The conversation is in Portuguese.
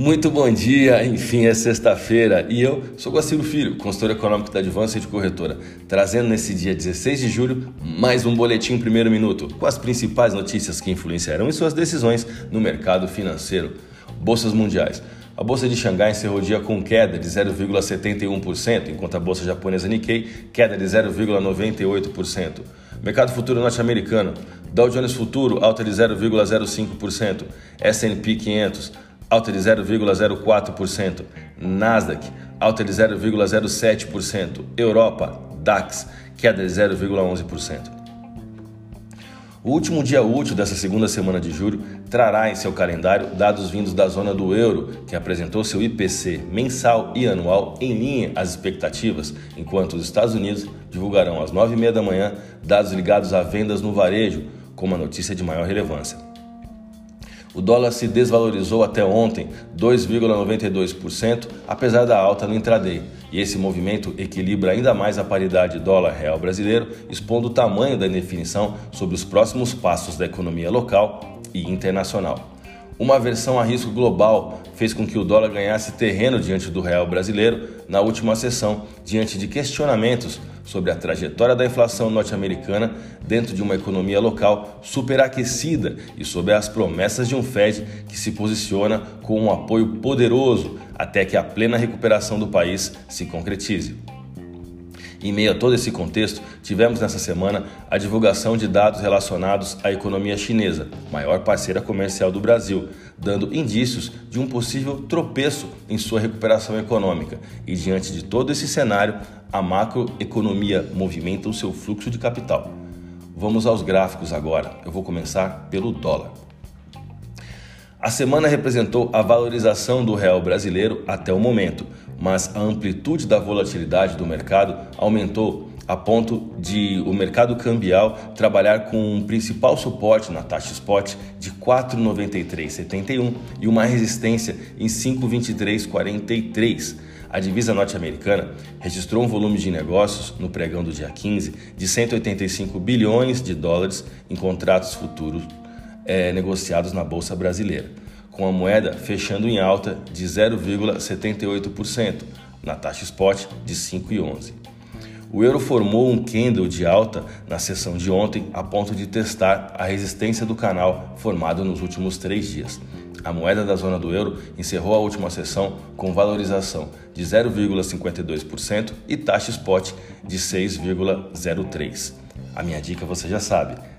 Muito bom dia, enfim, é sexta-feira e eu sou Guaciro Filho, consultor econômico da Advance e de corretora, trazendo nesse dia 16 de julho mais um boletim primeiro minuto com as principais notícias que influenciarão em suas decisões no mercado financeiro. Bolsas mundiais. A bolsa de Xangai encerrou o dia com queda de 0,71%, enquanto a bolsa japonesa Nikkei queda de 0,98%. Mercado futuro norte-americano. Dow Jones Futuro alta de 0,05%, S&P 500 alta de 0,04%, Nasdaq, alta de 0,07%, Europa, DAX, queda de 0,11%. O último dia útil dessa segunda semana de julho trará em seu calendário dados vindos da zona do euro, que apresentou seu IPC mensal e anual em linha às expectativas, enquanto os Estados Unidos divulgarão às 9h30 da manhã dados ligados a vendas no varejo, como a notícia de maior relevância. O dólar se desvalorizou até ontem 2,92%, apesar da alta no intraday. E esse movimento equilibra ainda mais a paridade dólar-real brasileiro, expondo o tamanho da indefinição sobre os próximos passos da economia local e internacional. Uma aversão a risco global fez com que o dólar ganhasse terreno diante do real brasileiro na última sessão, diante de questionamentos sobre a trajetória da inflação norte-americana dentro de uma economia local superaquecida e sobre as promessas de um Fed que se posiciona com um apoio poderoso até que a plena recuperação do país se concretize. Em meio a todo esse contexto, tivemos nessa semana a divulgação de dados relacionados à economia chinesa, maior parceira comercial do Brasil, dando indícios de um possível tropeço em sua recuperação econômica. E diante de todo esse cenário, a macroeconomia movimenta o seu fluxo de capital. Vamos aos gráficos agora. Eu vou começar pelo dólar. A semana representou a valorização do real brasileiro até o momento, mas a amplitude da volatilidade do mercado aumentou a ponto de o mercado cambial trabalhar com um principal suporte na taxa spot de 4,9371 e uma resistência em 5,2343. A divisa norte-americana registrou um volume de negócios no pregão do dia 15 de 185 bilhões de dólares em contratos futuros é, negociados na Bolsa Brasileira, com a moeda fechando em alta de 0,78%, na taxa spot de 5,11. O euro formou um candle de alta na sessão de ontem a ponto de testar a resistência do canal formado nos últimos três dias. A moeda da zona do euro encerrou a última sessão com valorização de 0,52% e taxa spot de 6,03%. A minha dica você já sabe.